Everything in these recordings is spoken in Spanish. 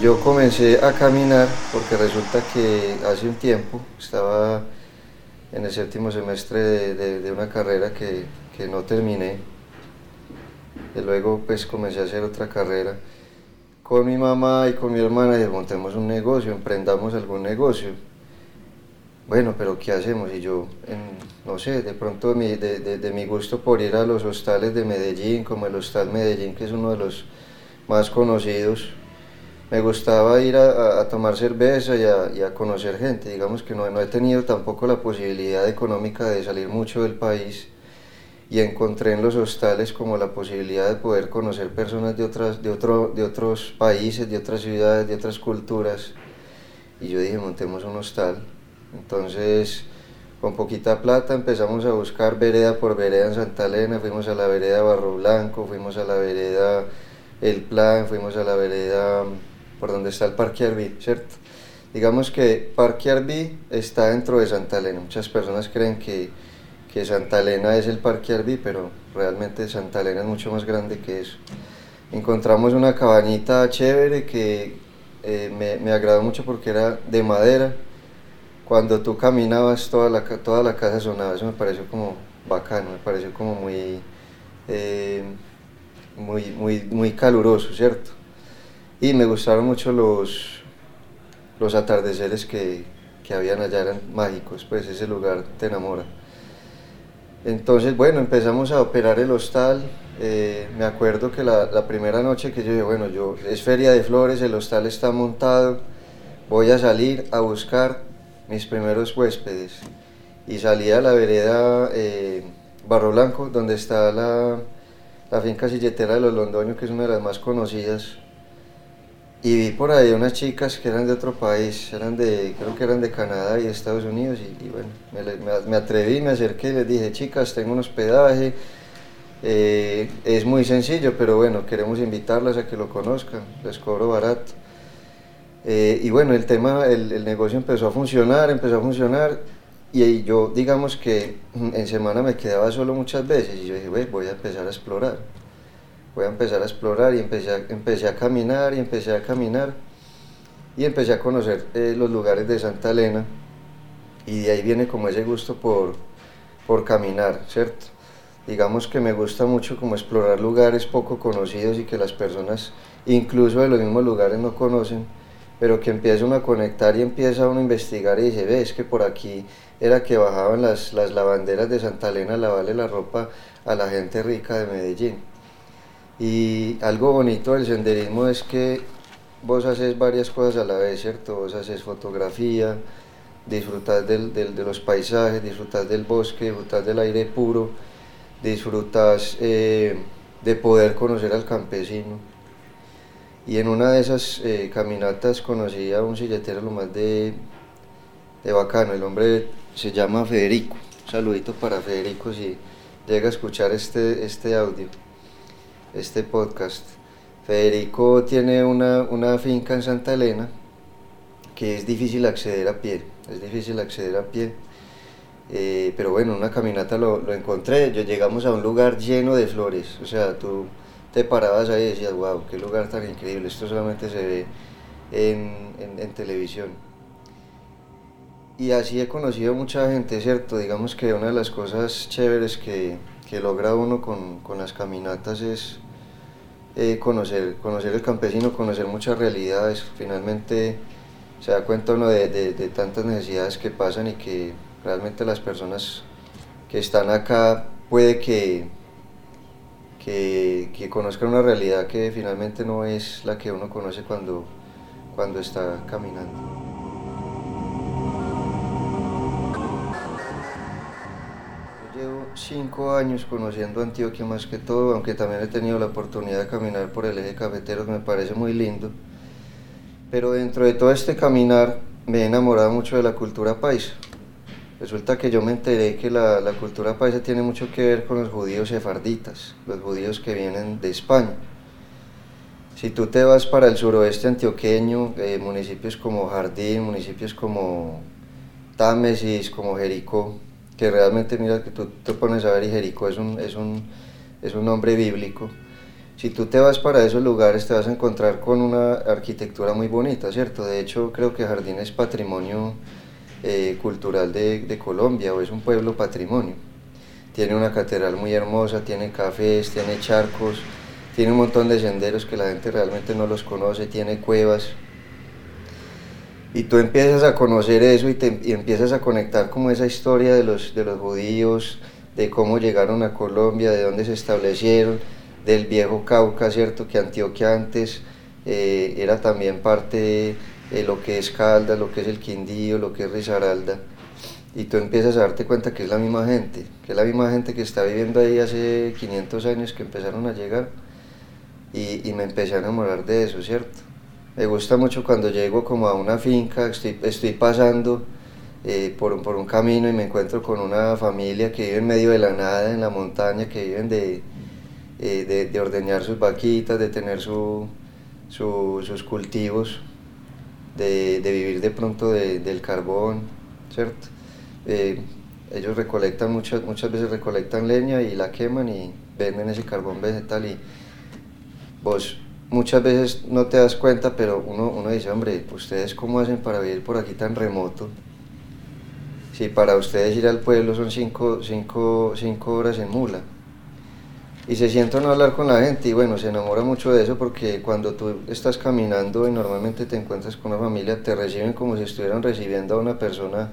Yo comencé a caminar porque resulta que hace un tiempo estaba en el séptimo semestre de, de- de una carrera que, que no terminé. Y luego pues comencé a hacer otra carrera con mi mamá y con mi hermana y montemos un negocio, emprendamos algún negocio. Bueno, pero ¿qué hacemos? Y yo, no sé, de pronto de, de- de mi gusto por ir a los hostales de Medellín, como el Hostal Medellín, que es uno de los más conocidos, me gustaba ir a tomar cerveza y a, y a conocer gente. Digamos que no, no he tenido tampoco la posibilidad económica de salir mucho del país y encontré en los hostales como la posibilidad de poder conocer personas de, otras, de, otro, de otros países, de otras ciudades, de otras culturas. Y yo dije, montemos un hostal. Entonces, con poquita plata empezamos a buscar vereda por vereda en Santa Elena, fuimos a la vereda Barro Blanco, fuimos a la vereda El Plan, fuimos a la vereda mm, por donde está el Parque Arví, ¿cierto? Digamos que Parque Arví está dentro de Santa Elena. Muchas personas creen que, que Santa Elena es el Parque Arví, pero realmente Santa Elena es mucho más grande que eso. Encontramos una cabañita chévere que eh, me, me agradó mucho porque era de madera. Cuando tú caminabas toda la, toda la casa sonaba, eso me pareció como bacano, me pareció como muy, eh, muy, muy, muy caluroso, ¿cierto? Y me gustaron mucho los, los atardeceres que, que habían allá, eran mágicos, pues ese lugar te enamora. Entonces, bueno, empezamos a operar el hostal. eh, me acuerdo que la, primera noche que yo dije, bueno, yo, es feria de flores, el hostal está montado, voy a salir a buscar mis primeros huéspedes. Y salí a la vereda eh, Barro Blanco, donde está la, la finca silletera de los Londoños, que es una de las más conocidas. Y vi por ahí unas chicas que eran de otro país, eran de, creo que eran de Canadá y Estados Unidos, y, bueno, me, atreví, me acerqué y les dije, chicas, tengo un hospedaje, eh, es muy sencillo, pero bueno, queremos invitarlas a que lo conozcan, les cobro barato. Eh, y bueno, el tema, el, negocio empezó a funcionar, empezó a funcionar, y yo, digamos que en semana me quedaba solo muchas veces, y yo dije, "Ve, voy a empezar a explorar voy a empezar a explorar y empecé a, empecé a caminar y empecé a caminar y empecé a conocer eh, los lugares de Santa Elena y de ahí viene como ese gusto por, por caminar, ¿cierto? Digamos que me gusta mucho como explorar lugares poco conocidos y que las personas incluso de los mismos lugares no conocen, pero que empieza uno a conectar y empieza uno a investigar y dice, ve, es que por aquí era que bajaban las, las lavanderas de Santa Elena a lavarle la ropa a la gente rica de Medellín. Y algo bonito del senderismo es que vos haces varias cosas a la vez, ¿cierto? Vos haces fotografía, disfrutas del, de los paisajes, disfrutas del bosque, disfrutas del aire puro, disfrutas eh, de poder conocer al campesino. Y en una de esas eh, caminatas conocí a un silletero lo más de, de bacano. El hombre se llama Federico. Un saludito para Federico si llega a escuchar este, este audio este podcast. Federico tiene una, una finca en Santa Elena que es difícil acceder a pie, es difícil acceder a pie. Eh, pero bueno, una caminata lo, lo encontré, yo llegamos a un lugar lleno de flores, o sea, tú te parabas ahí y decías, wow, qué lugar tan increíble, esto solamente se ve en, en- en televisión. Y así he conocido mucha gente, ¿cierto? Digamos que una de las cosas chéveres que, que logra uno con, con las caminatas es eh, conocer, conocer el campesino, conocer muchas realidades. Finalmente se da cuenta uno de, de- de tantas necesidades que pasan y que realmente las personas que están acá puede que, que, que conozcan una realidad que finalmente no es la que uno conoce cuando, cuando está caminando. Cinco años conociendo Antioquia más que todo, aunque también he tenido la oportunidad de caminar por el eje cafetero, que me parece muy lindo. Pero dentro de todo este caminar me he enamorado mucho de la cultura paisa. Resulta que yo me enteré que la, cultura paisa tiene mucho que ver con los judíos sefarditas, los judíos que vienen de España. Si tú te vas para el suroeste antioqueño, eh, municipios como Jardín, municipios como Támesis, como Jericó, que realmente mira que tú te pones a ver y Jericó es un, es un, es un nombre bíblico. Si tú te vas para esos lugares te vas a encontrar con una arquitectura muy bonita, ¿cierto? De hecho creo que Jardín es patrimonio eh, cultural de, de Colombia o es un pueblo patrimonio. Tiene una catedral muy hermosa, tiene cafés, tiene charcos, tiene un montón de senderos que la gente realmente no los conoce, tiene cuevas, y tú empiezas a conocer eso y, te, y empiezas a conectar como esa historia de los, de los judíos, de cómo llegaron a Colombia, de dónde se establecieron, del viejo Cauca, ¿cierto? Que Antioquia antes eh, era también parte de lo que es Caldas, lo que es el Quindío, lo que es Risaralda. Y tú empiezas a darte cuenta que es la misma gente, que es la misma gente que está viviendo ahí hace 500 años que empezaron a llegar. Y, y me empecé a enamorar de eso, ¿cierto? Me gusta mucho cuando llego como a una finca, estoy, estoy pasando eh, por, por, un camino y me encuentro con una familia que vive en medio de la nada, en la montaña, que viven de, eh, de, de, ordeñar sus vaquitas, de tener su, sus cultivos, de, de, vivir de pronto del carbón, ¿cierto? Eh, ellos recolectan, muchas, muchas veces recolectan leña y la queman y venden ese carbón vegetal y vos muchas veces no te das cuenta, pero uno, uno dice, hombre, ¿ustedes cómo hacen para vivir por aquí tan remoto? Si para ustedes ir al pueblo son cinco, cinco, cinco horas en mula. Y se sientan a hablar con la gente y bueno, se enamora mucho de eso porque cuando tú estás caminando y normalmente te encuentras con una familia, te reciben como si estuvieran recibiendo a una persona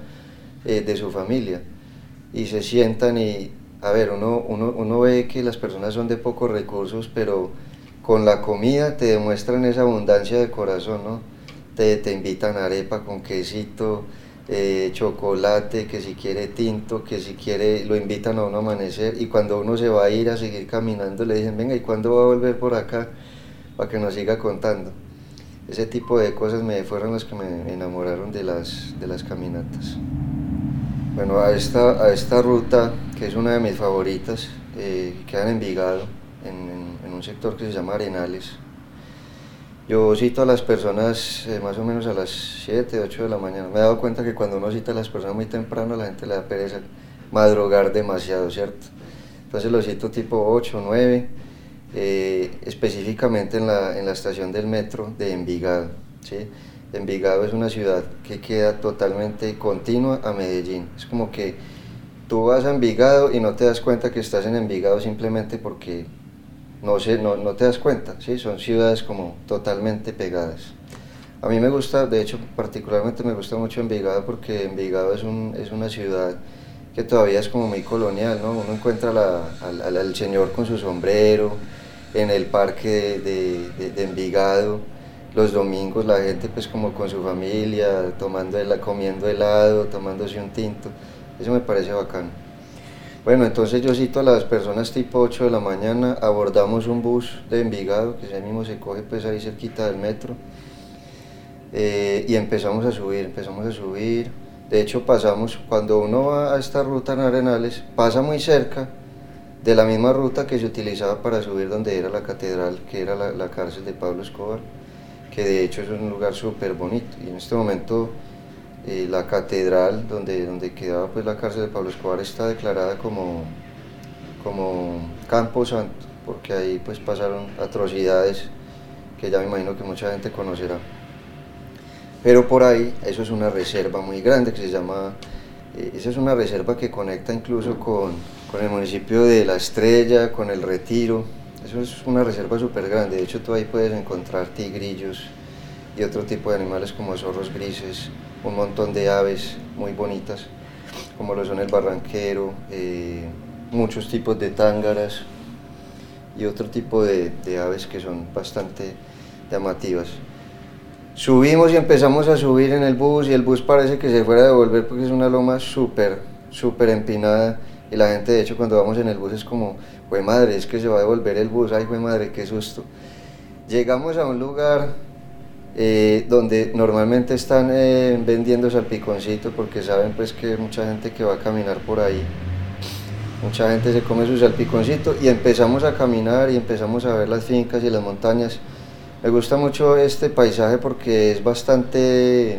eh, de su familia. Y se sientan y, a ver, uno, uno, uno ve que las personas son de pocos recursos, pero con la comida te demuestran esa abundancia de corazón, ¿no? Te, te invitan arepa con quesito, eh, chocolate, que si quiere tinto, que si quiere, lo invitan a uno a amanecer y cuando uno se va a ir a seguir caminando le dicen, venga, ¿y cuándo va a volver por acá? Para que nos siga contando. Ese tipo de cosas me fueron las que me enamoraron de las, de las caminatas. Bueno, a esta, a esta ruta, que es una de mis favoritas, eh, en Envigado, en, en, en, un sector que se llama Arenales. Yo cito a las personas eh, más o menos a las 7, 8 de la mañana. Me he dado cuenta que cuando uno cita a las personas muy temprano, la gente le da pereza madrugar demasiado, ¿cierto? Entonces lo cito tipo 8, 9, eh, específicamente en la, en la estación del metro de Envigado. ¿sí? Envigado es una ciudad que queda totalmente continua a Medellín. Es como que tú vas a Envigado y no te das cuenta que estás en Envigado simplemente porque no, sé, no, no te das cuenta, ¿sí? son ciudades como totalmente pegadas. A mí me gusta, de hecho particularmente me gusta mucho Envigado porque Envigado es, un, es una ciudad que todavía es como muy colonial, ¿no? uno encuentra la, al, al, señor con su sombrero en el parque de, de, Envigado, los domingos la gente pues como con su familia, tomando comiendo helado, tomándose un tinto, eso me parece bacano. Bueno, entonces yo cito a las personas tipo 8 de la mañana, abordamos un bus de Envigado, que ese mismo se coge pues ahí cerquita del metro, eh, y empezamos a subir, empezamos a subir. De hecho pasamos, cuando uno va a esta ruta en Arenales, pasa muy cerca de la misma ruta que se utilizaba para subir donde era la catedral, que era la, la cárcel de Pablo Escobar, que de hecho es un lugar súper bonito. Y en este momento eh, la catedral donde, donde quedaba pues, la cárcel de Pablo Escobar está declarada como, como Campo Santo, porque ahí pues, pasaron atrocidades que ya me imagino que mucha gente conocerá. Pero por ahí, eso es una reserva muy grande que se llama, eh, esa es una reserva que conecta incluso con, con el municipio de La Estrella, con el Retiro, eso es una reserva súper grande, de hecho tú ahí puedes encontrar tigrillos y otro tipo de animales como zorros grises, un montón de aves muy bonitas, como lo son el barranquero, eh, muchos tipos de tángaras y otro tipo de, aves que son bastante llamativas. Subimos y empezamos a subir en el bus y el bus parece que se fuera a devolver porque es una loma súper, súper empinada y la gente de hecho cuando vamos en el bus es como, fue madre, es que se va a devolver el bus, ay fue madre, qué susto. Llegamos a un lugar eh, donde normalmente están eh, vendiendo salpiconcito porque saben pues que mucha gente que va a caminar por ahí, mucha gente se come su salpiconcito y empezamos a caminar y empezamos a ver las fincas y las montañas Me gusta mucho este paisaje porque es bastante,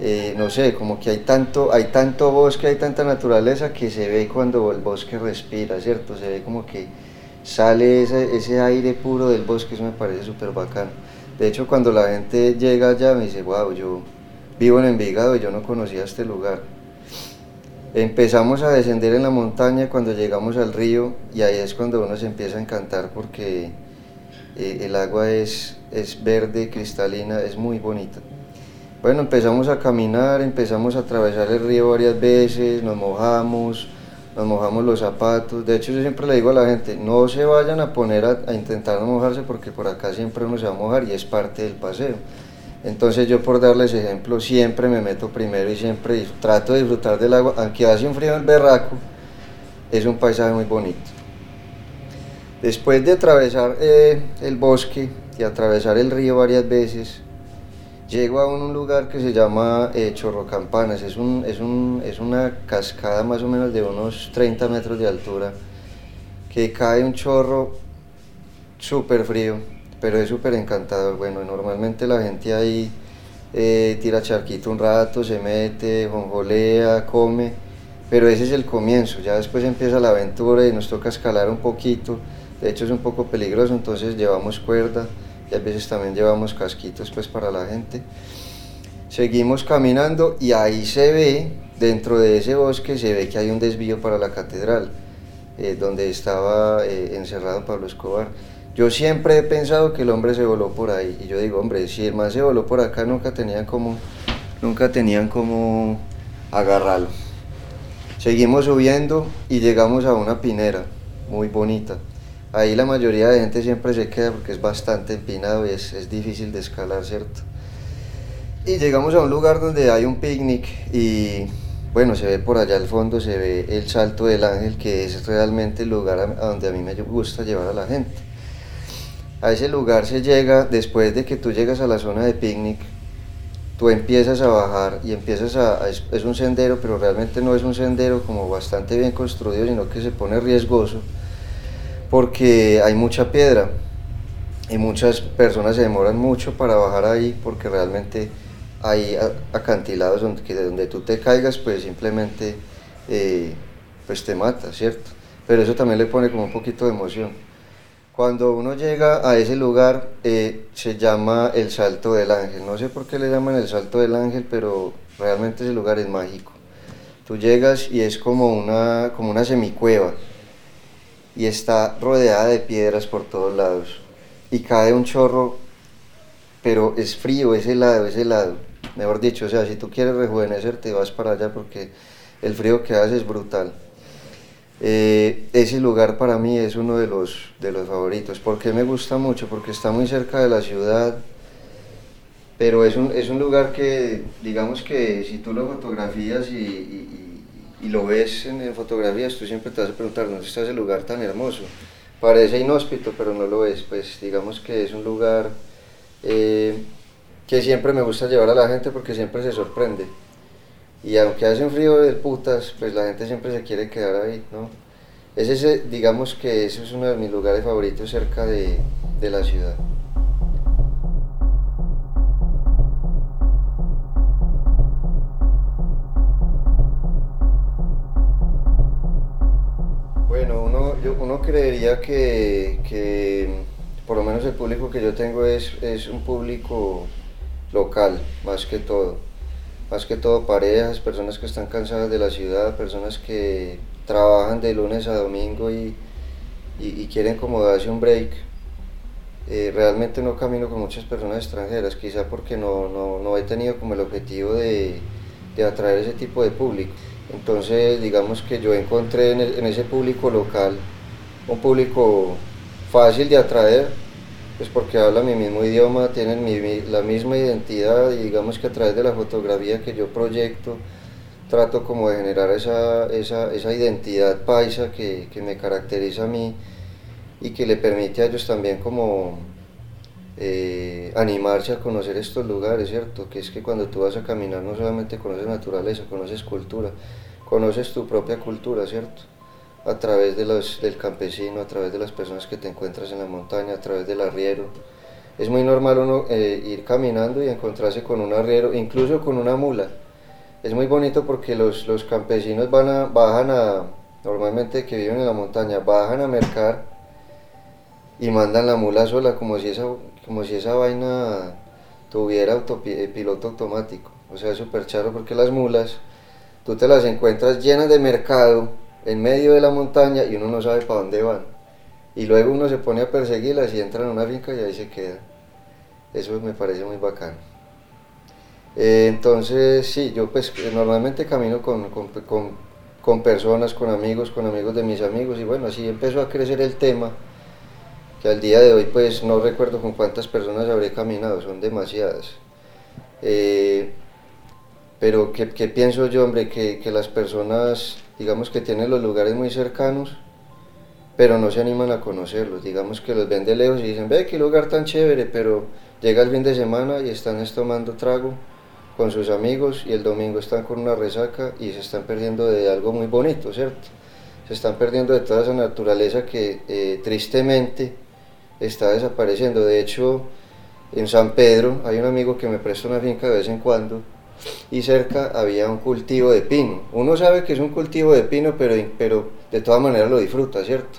eh, no sé, como que hay tanto, hay tanto bosque, hay tanta naturaleza que se ve cuando el bosque respira, ¿cierto? Se ve como que sale ese, ese aire puro del bosque, eso me parece súper bacano. De hecho, cuando la gente llega allá me dice, wow, yo vivo en Envigado y yo no conocía este lugar. Empezamos a descender en la montaña cuando llegamos al río y ahí es cuando uno se empieza a encantar porque eh, el agua es, es verde, cristalina, es muy bonita. Bueno, empezamos a caminar, empezamos a atravesar el río varias veces, nos mojamos, nos mojamos los zapatos. De hecho, yo siempre le digo a la gente, no se vayan a poner a, intentar mojarse porque por acá siempre uno se va a mojar y es parte del paseo. Entonces yo por darles ejemplo siempre me meto primero y siempre trato de disfrutar del agua, aunque hace un frío el berraco, es un paisaje muy bonito. Después de atravesar eh, el bosque y atravesar el río varias veces, llego a un, lugar que se llama eh, Chorro Campanas. Es, un, es, un, es una cascada más o menos de unos 30 metros de altura, que cae un chorro súper frío, pero es súper encantador. Bueno, normalmente la gente ahí eh, tira charquito un rato, se mete, jonjolea, come, pero ese es el comienzo. Ya después empieza la aventura y nos toca escalar un poquito de hecho es un poco peligroso, entonces llevamos cuerda y a veces también llevamos casquitos pues para la gente. Seguimos caminando y ahí se ve, dentro de ese bosque, se ve que hay un desvío para la catedral, eh, donde estaba eh, encerrado Pablo Escobar. Yo siempre he pensado que el hombre se voló por ahí y yo digo, hombre, si el man se voló por acá nunca tenían como, nunca tenían como agarrarlo. Seguimos subiendo y llegamos a una pinera muy bonita. Ahí la mayoría de gente siempre se queda porque es bastante empinado y es, es difícil de escalar, ¿cierto? Y llegamos a un lugar donde hay un picnic y bueno, se ve por allá al fondo, se ve el Salto del Ángel, que es realmente el lugar a, donde a mí me gusta llevar a la gente. A ese lugar se llega después de que tú llegas a la zona de picnic, tú empiezas a bajar y empiezas a, es, es, un sendero, pero realmente no es un sendero como bastante bien construido, sino que se pone riesgoso porque hay mucha piedra y muchas personas se demoran mucho para bajar ahí porque realmente hay acantilados donde, donde tú te caigas pues simplemente eh, pues te mata, ¿cierto? Pero eso también le pone como un poquito de emoción. Cuando uno llega a ese lugar eh, se llama el Salto del Ángel. No sé por qué le llaman el Salto del Ángel, pero realmente ese lugar es mágico. Tú llegas y es como una, como una semicueva y está rodeada de piedras por todos lados. Y cae un chorro, pero es frío, es helado, es helado. Mejor dicho, o sea, si tú quieres rejuvenecer, te vas para allá porque el frío que hace es brutal. Eh, ese lugar para mí es uno de los, de los favoritos. porque me gusta mucho? Porque está muy cerca de la ciudad, pero es un, es un lugar que, digamos que si tú lo fotografías y lo ves en, fotografías, tú siempre te vas a preguntar, ¿dónde está ese lugar tan hermoso? Parece inhóspito, pero no lo es, pues digamos que es un lugar eh, que siempre me gusta llevar a la gente porque siempre se sorprende. Y aunque hace un frío de putas, pues la gente siempre se quiere quedar ahí, ¿no? Es ese, digamos que eso es uno de mis lugares favoritos cerca de, de la ciudad. Creería que, por lo menos el público que yo tengo es, es un público local, más que todo. Más que todo parejas, personas que están cansadas de la ciudad, personas que trabajan de lunes a domingo y, y, quieren como darse un break. Eh, realmente no camino con muchas personas extranjeras, quizá porque no, no, no he tenido como el objetivo de, de, atraer ese tipo de público. Entonces digamos que yo encontré en, en ese público local un público fácil de atraer, pues porque habla mi mismo idioma, tienen la misma identidad y digamos que a través de la fotografía que yo proyecto, trato como de generar esa, esa, esa identidad paisa que, que, me caracteriza a mí y que le permite a ellos también como eh, animarse a conocer estos lugares, ¿cierto? Que es que cuando tú vas a caminar no solamente conoces naturaleza, conoces cultura, conoces tu propia cultura, ¿cierto? A través de los, del campesino, a través de las personas que te encuentras en la montaña, a través del arriero, es muy normal uno eh, ir caminando y encontrarse con un arriero, incluso con una mula. Es muy bonito porque los, los campesinos van a, bajan a, normalmente que viven en la montaña, bajan a mercar y mandan la mula sola como si esa, como si esa vaina tuviera eh, piloto automático. O sea, es súper charo porque las mulas, tú te las encuentras llenas de mercado en medio de la montaña y uno no sabe para dónde van. Y luego uno se pone a perseguirlas y entran a una finca y ahí se queda. Eso me parece muy bacano. Eh, entonces, sí, yo pues normalmente camino con, con, con, personas, con amigos, con amigos de mis amigos y bueno, así empezó a crecer el tema, que al día de hoy pues no recuerdo con cuántas personas habré caminado, son demasiadas. Eh, pero ¿qué, ¿qué, pienso yo, hombre? Que, que las personas, digamos que tienen los lugares muy cercanos, pero no se animan a conocerlos. Digamos que los ven de lejos y dicen, ve qué lugar tan chévere, pero llega el fin de semana y están tomando trago con sus amigos y el domingo están con una resaca y se están perdiendo de algo muy bonito, ¿cierto? Se están perdiendo de toda esa naturaleza que eh, tristemente está desapareciendo. De hecho, en San Pedro hay un amigo que me presta una finca de vez en cuando y cerca había un cultivo de pino. Uno sabe que es un cultivo de pino, pero, pero de todas maneras lo disfruta, ¿cierto?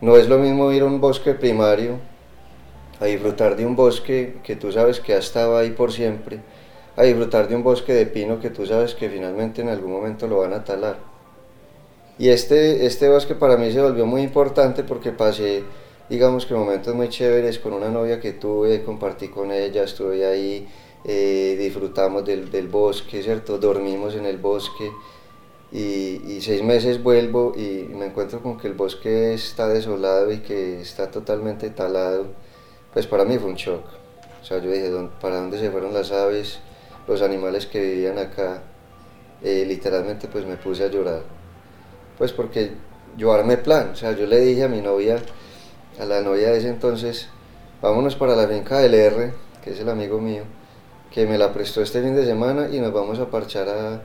No es lo mismo ir a un bosque primario a disfrutar de un bosque que tú sabes que ha estado ahí por siempre, a disfrutar de un bosque de pino que tú sabes que finalmente en algún momento lo van a talar. Y este, este bosque para mí se volvió muy importante porque pasé, digamos que momentos muy chéveres con una novia que tuve, compartí con ella, estuve ahí, eh, disfrutamos del, bosque, ¿cierto? Dormimos en el bosque y, y, seis meses vuelvo y me encuentro con que el bosque está desolado y que está totalmente talado. Pues para mí fue un shock. O sea, yo dije, ¿para dónde se fueron las aves, los animales que vivían acá? Eh, literalmente pues me puse a llorar. Pues porque yo armé plan, o sea, yo le dije a mi novia, a la novia de ese entonces, vámonos para la finca del R, que es el amigo mío, que me la prestó este fin de semana y nos vamos a parchar a,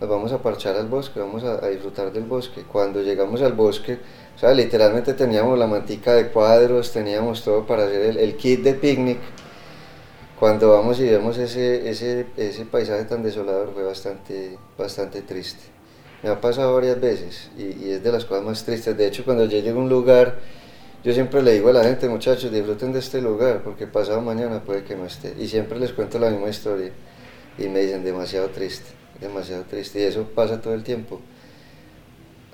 nos vamos a parchar al bosque, vamos a, a, disfrutar del bosque. Cuando llegamos al bosque, o sea, literalmente teníamos la mantica de cuadros, teníamos todo para hacer el, el kit de picnic. Cuando vamos y vemos ese, ese, ese paisaje tan desolador fue bastante, bastante triste. Me ha pasado varias veces y, y es de las cosas más tristes. De hecho, cuando yo llego a un lugar, yo siempre le digo a la gente, muchachos, disfruten de este lugar, porque pasado mañana puede que no esté. Y siempre les cuento la misma historia. Y me dicen, demasiado triste, demasiado triste. Y eso pasa todo el tiempo.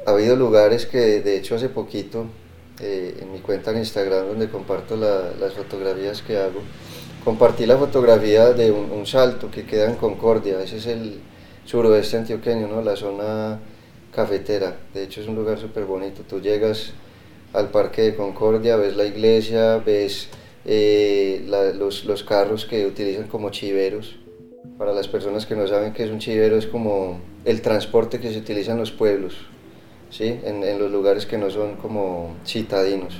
Ha habido lugares que, de hecho, hace poquito, eh, en mi cuenta en Instagram, donde comparto la, las fotografías que hago, compartí la fotografía de un, un, salto que queda en Concordia. Ese es el suroeste antioqueño, ¿no? la zona cafetera. De hecho, es un lugar súper bonito. Tú llegas al Parque de Concordia, ves la iglesia, ves eh, los, los, carros que utilizan como chiveros. Para las personas que no saben qué es un chivero, es como el transporte que se utiliza en los pueblos, ¿sí? en, en los lugares que no son como citadinos.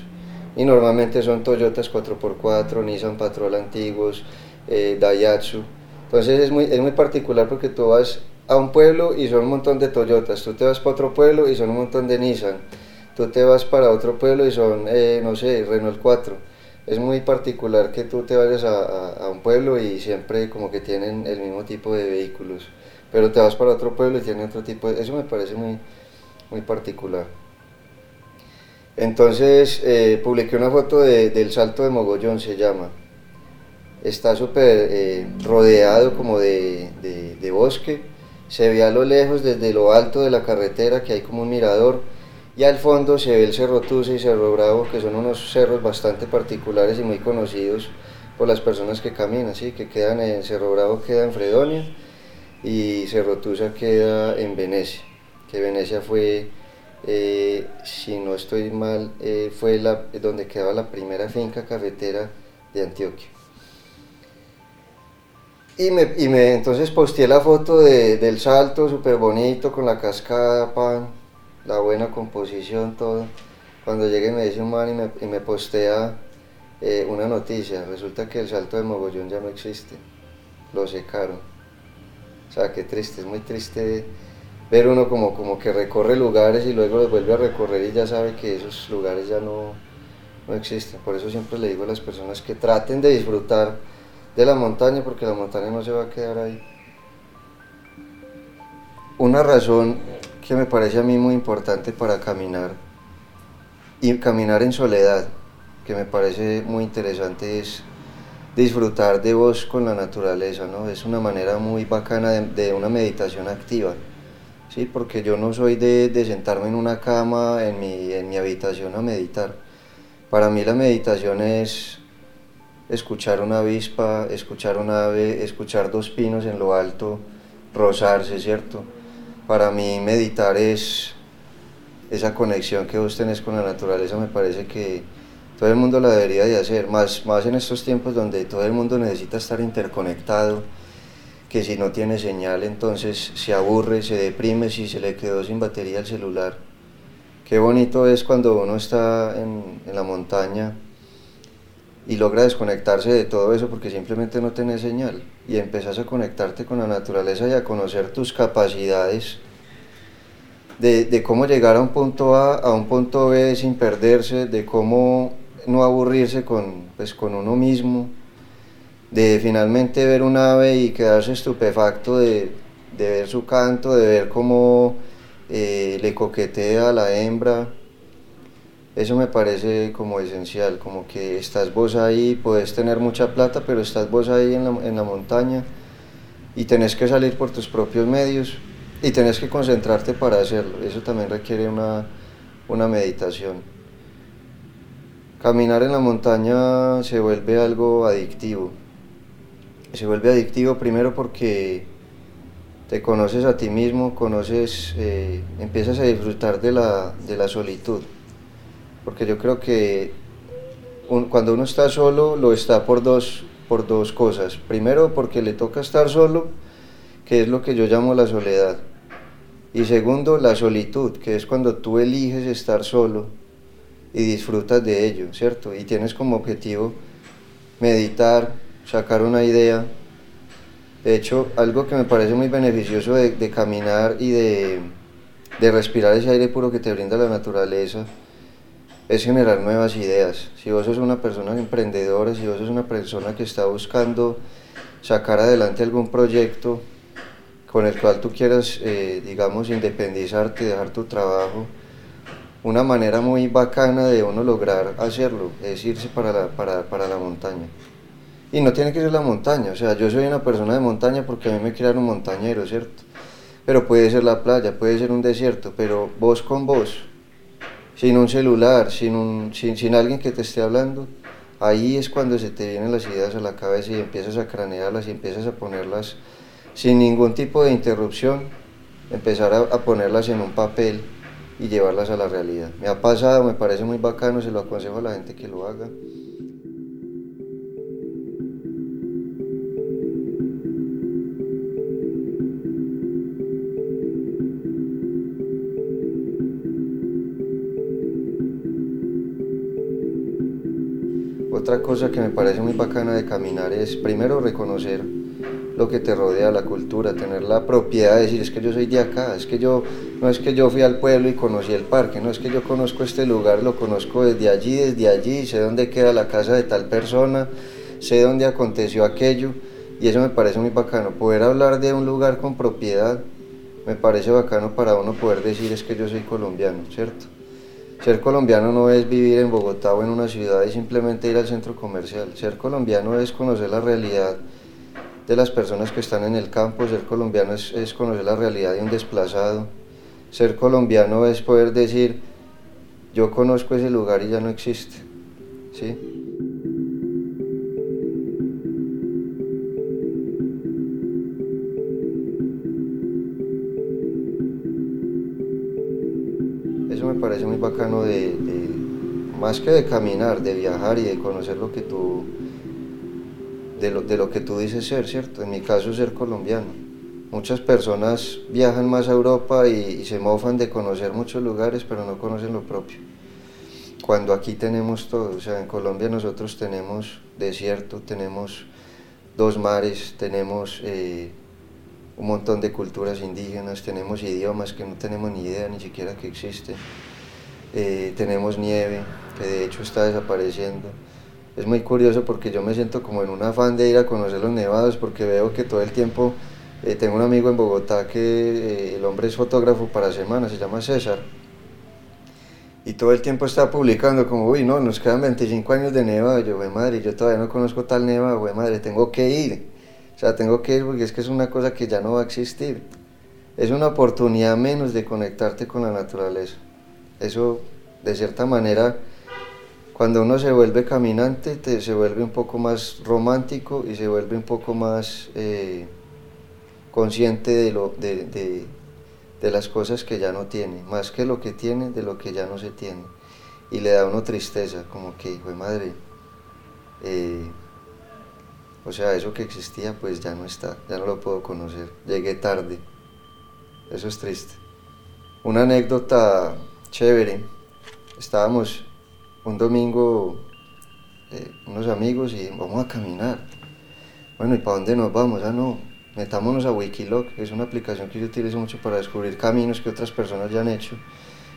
Y normalmente son Toyotas 4x4, Nissan Patrol antiguos, eh, Daihatsu. Entonces es muy, es muy particular porque tú vas a un pueblo y son un montón de Toyotas, tú te vas para otro pueblo y son un montón de Nissan tú te vas para otro pueblo y son, eh, no sé, Renault 4. Es muy particular que tú te vayas a, un pueblo y siempre como que tienen el mismo tipo de vehículos, pero te vas para otro pueblo y tienen otro tipo de... Eso me parece muy, muy particular. Entonces eh, publiqué una foto de, del Salto de Mogollón, se llama. Está súper eh, rodeado como de, de, de bosque. Se ve a lo lejos desde lo alto de la carretera que hay como un mirador y al fondo se ve el Cerro Tuce y Cerro Bravo, que son unos cerros bastante particulares y muy conocidos por las personas que caminan, ¿sí? que quedan en Cerro Bravo queda en Fredonia y Cerro Tusa queda en Venecia, que Venecia fue, eh, si no estoy mal, eh, fue la, donde quedaba la primera finca cafetera de Antioquia. Y me, y me entonces posteé la foto de, del salto, súper bonito, con la cascada, pan, la buena composición, todo. Cuando llegue me dice un man y me, y me postea eh, una noticia, resulta que el salto de Mogollón ya no existe, lo secaron. O sea, qué triste, es muy triste ver uno como, como que recorre lugares y luego los vuelve a recorrer y ya sabe que esos lugares ya no, no existen. Por eso siempre le digo a las personas que traten de disfrutar de la montaña porque la montaña no se va a quedar ahí. Una razón que me parece a mí muy importante para caminar y caminar en soledad, que me parece muy interesante es disfrutar de vos con la naturaleza, ¿no? Es una manera muy bacana de, una meditación activa, ¿sí? Porque yo no soy de, de sentarme en una cama en mi, en mi habitación a meditar. Para mí la meditación es escuchar una avispa, escuchar un ave, escuchar dos pinos en lo alto, rozarse, ¿cierto? Para mí meditar es esa conexión que vos tenés con la naturaleza, me parece que todo el mundo la debería de hacer, más, más en estos tiempos donde todo el mundo necesita estar interconectado, que si no tiene señal entonces se aburre, se deprime si se le quedó sin batería el celular. Qué bonito es cuando uno está en, en la montaña y logra desconectarse de todo eso porque simplemente no tenés señal. Y empezás a conectarte con la naturaleza y a conocer tus capacidades de, cómo llegar a un punto A a un punto B sin perderse, de cómo no aburrirse con, pues, con uno mismo, de finalmente ver un ave y quedarse estupefacto de, de ver su canto, de ver cómo eh, le coquetea a la hembra, eso me parece como esencial, como que estás vos ahí, puedes tener mucha plata, pero estás vos ahí en la, en la montaña y tenés que salir por tus propios medios y tenés que concentrarte para hacerlo. Eso también requiere una, una meditación. Caminar en la montaña se vuelve algo adictivo. Se vuelve adictivo primero porque te conoces a ti mismo, conoces, eh, empiezas a disfrutar de la, de la solitud porque yo creo que cuando uno está solo lo está por dos, por dos cosas. Primero porque le toca estar solo, que es lo que yo llamo la soledad. Y segundo, la solitud, que es cuando tú eliges estar solo y disfrutas de ello, ¿cierto? Y tienes como objetivo meditar, sacar una idea. De hecho, algo que me parece muy beneficioso de, de caminar y de, de respirar ese aire puro que te brinda la naturaleza, es generar nuevas ideas. Si vos sos una persona emprendedora, si vos sos una persona que está buscando sacar adelante algún proyecto con el cual tú quieras, eh, digamos, independizarte, dejar tu trabajo, una manera muy bacana de uno lograr hacerlo es irse para la, para, para la montaña. Y no tiene que ser la montaña, o sea, yo soy una persona de montaña porque a mí me crearon montañero, ¿cierto? Pero puede ser la playa, puede ser un desierto, pero vos con vos, sin un celular, sin, un, sin, sin alguien que te esté hablando, ahí es cuando se te vienen las ideas a la cabeza y empiezas a cranearlas y empiezas a ponerlas sin ningún tipo de interrupción, empezar a, a ponerlas en un papel y llevarlas a la realidad. Me ha pasado, me parece muy bacano, se lo aconsejo a la gente que lo haga. Otra cosa que me parece muy bacana de caminar es primero reconocer lo que te rodea, la cultura, tener la propiedad de decir es que yo soy de acá, es que yo no es que yo fui al pueblo y conocí el parque, no es que yo conozco este lugar, lo conozco desde allí, desde allí, sé dónde queda la casa de tal persona, sé dónde aconteció aquello y eso me parece muy bacano, poder hablar de un lugar con propiedad me parece bacano para uno poder decir es que yo soy colombiano, ¿cierto? Ser colombiano no es vivir en Bogotá o en una ciudad y simplemente ir al centro comercial. Ser colombiano es conocer la realidad de las personas que están en el campo. Ser colombiano es, conocer la realidad de un desplazado. Ser colombiano es poder decir, yo conozco ese lugar y ya no existe. ¿Sí? Parece muy bacano de, más que de caminar, de viajar y de conocer lo que tú, de lo, de lo que tú dices ser, ¿cierto? En mi caso ser colombiano. Muchas personas viajan más a Europa y, y se mofan de conocer muchos lugares, pero no conocen lo propio. Cuando aquí tenemos todo, o sea, en Colombia nosotros tenemos desierto, tenemos dos mares, tenemos eh, un montón de culturas indígenas, tenemos idiomas que no tenemos ni idea ni siquiera que existen, eh, tenemos nieve, que de hecho está desapareciendo. Es muy curioso porque yo me siento como en un afán de ir a conocer los nevados porque veo que todo el tiempo eh, tengo un amigo en Bogotá que eh, el hombre es fotógrafo para semana, se llama César. Y todo el tiempo está publicando como, uy, no, nos quedan 25 años de nevado. Yo, güey, madre, yo todavía no conozco tal nevado, güey, madre, tengo que ir. O sea, tengo que ir porque es que es una cosa que ya no va a existir. Es una oportunidad menos de conectarte con la naturaleza. Eso, de cierta manera, cuando uno se vuelve caminante, te, se vuelve un poco más romántico y se vuelve un poco más... Eh, consciente de, lo, de, de, las cosas que ya no tiene, más que lo que tiene, de lo que ya no se tiene. Y le da a uno tristeza, como que, hijo de madre, eh, o sea, eso que existía pues ya no está, ya no lo puedo conocer, llegué tarde, eso es triste. Una anécdota chévere, estábamos un domingo, eh, unos amigos, y vamos a caminar. Bueno, ¿y para dónde nos vamos? Ah, no, metámonos a Wikiloc, que es una aplicación que yo utilizo mucho para descubrir caminos que otras personas ya han hecho,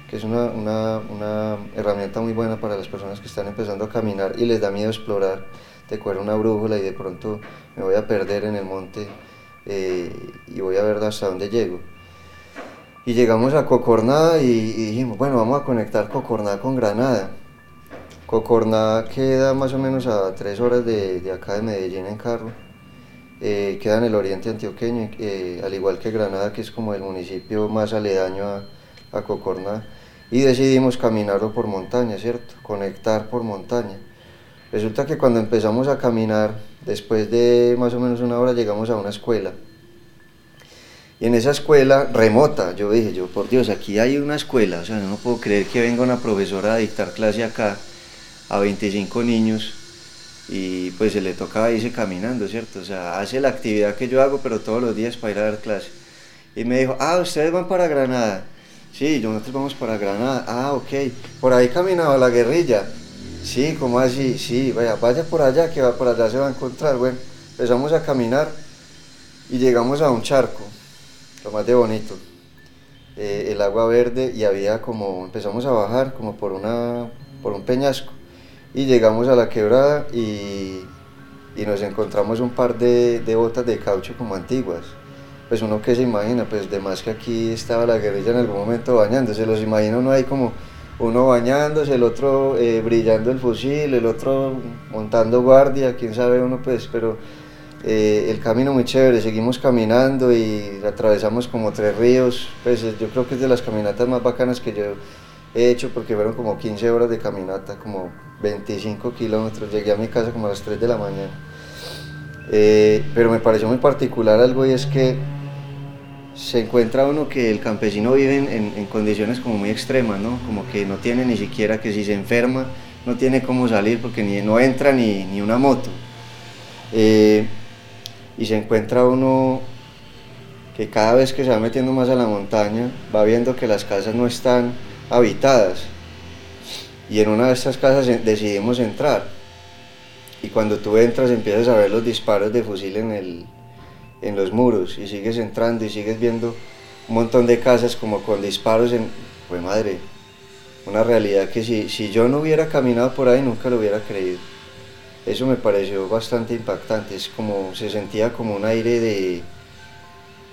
que es una, una, una herramienta muy buena para las personas que están empezando a caminar y les da miedo explorar. Te cuero una brújula y de pronto me voy a perder en el monte eh, y voy a ver hasta dónde llego. Y llegamos a Cocorná y, dijimos, bueno, vamos a conectar Cocorná con Granada. Cocorná queda más o menos a tres horas de, de acá de Medellín en carro eh, queda en el oriente antioqueño, eh, al igual que Granada, que es como el municipio más aledaño a, a Cocorná, y decidimos caminarlo por montaña, ¿cierto? Conectar por montaña. Resulta que cuando empezamos a caminar, después de más o menos una hora, llegamos a una escuela. Y en esa escuela remota, yo dije, yo por Dios, aquí hay una escuela, o sea, no puedo creer que venga una profesora a dictar clase acá a 25 niños y pues se le tocaba irse caminando, ¿cierto? O sea, hace la actividad que yo hago, pero todos los días para ir a dar clase. Y me dijo, ah, ustedes van para Granada. Sí, nosotros vamos para Granada. Ah, ok. Por ahí caminaba la guerrilla. Sí, ¿cómo así? Sí, vaya, vaya por allá, que por allá se va a encontrar. Bueno, empezamos a caminar y llegamos a un charco, de bonito. Eh, el agua verde y había como, empezamos a bajar como por, una, por un peñasco y llegamos a la quebrada y, y nos encontramos un par de, de, botas de caucho como antiguas. Pues uno que se imagina, pues de más que aquí estaba la guerrilla en algún momento bañándose, los imagino uno ahí como uno bañándose, el otro eh, brillando el fusil, el otro montando guardia, quién sabe uno pues, pero eh, el camino muy chévere, seguimos caminando y atravesamos como tres ríos, pues yo creo que es de las caminatas más bacanas que yo he hecho porque fueron como 15 horas de caminata, como 25 kilómetros, llegué a mi casa como a las 3 de la mañana. Eh, pero me pareció muy particular algo y es que se encuentra uno que el campesino vive en, condiciones como muy extremas, ¿no? Como que no tiene ni siquiera que si se enferma, no tiene cómo salir porque ni, no entra ni, ni una moto. Eh, y se encuentra uno que cada vez que se va metiendo más a la montaña va viendo que las casas no están habitadas. Y en una de estas casas decidimos entrar. Y cuando tú entras empiezas a ver los disparos de fusil en, el, en los muros y sigues entrando y sigues viendo un montón de casas como con disparos en... Pues madre, una realidad que si, si yo no hubiera caminado por ahí nunca lo hubiera creído. Eso me pareció bastante impactante, es como, se sentía como un aire de,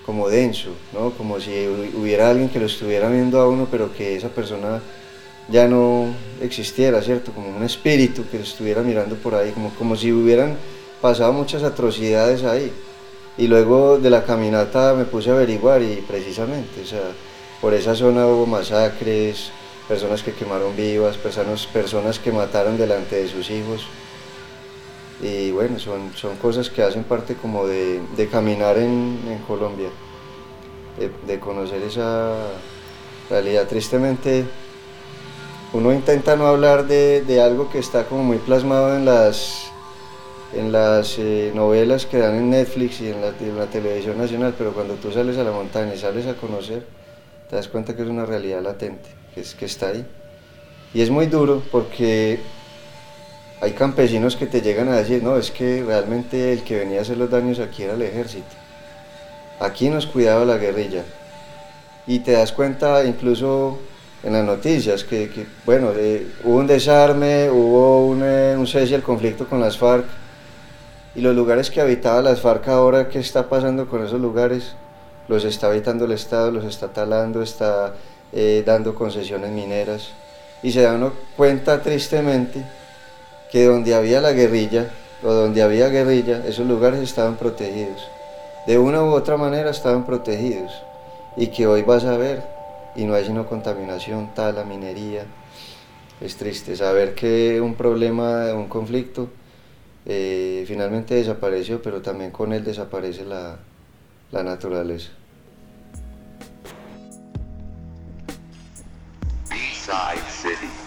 como denso, ¿no? Como si hubiera alguien que lo estuviera viendo a uno, pero que esa persona ya no existiera, ¿cierto? Como un espíritu que lo estuviera mirando por ahí, como, como si hubieran pasado muchas atrocidades ahí. Y luego de la caminata me puse a averiguar y precisamente, o sea, por esa zona hubo masacres, personas que quemaron vivas, personas, personas que mataron delante de sus hijos. Y bueno, son, son cosas que hacen parte como de, de caminar en, Colombia, de, de conocer esa realidad. Tristemente, uno intenta no hablar de, de, algo que está como muy plasmado en las, en las eh, novelas que dan en Netflix y en la, en la, televisión nacional, pero cuando tú sales a la montaña y sales a conocer, te das cuenta que es una realidad latente, que, es, que está ahí. Y es muy duro porque hay campesinos que te llegan a decir, no, es que realmente el que venía a hacer los daños aquí era el ejército. Aquí nos cuidaba la guerrilla. Y te das cuenta incluso en las noticias, que, bueno, hubo un desarme, hubo un, eh, un cese del conflicto con las FARC, y los lugares que habitaba las FARC ahora, ¿qué está pasando con esos lugares? Los está habitando el Estado, los está talando, está eh, dando concesiones mineras, y se dan cuenta tristemente que donde había la guerrilla o donde había guerrilla, esos lugares estaban protegidos. De una u otra manera estaban protegidos. Y que hoy vas a ver, y no hay sino contaminación, tala, minería. Es triste saber que un problema, un conflicto, eh, finalmente desapareció, pero también con él desaparece la, la naturaleza. Side City.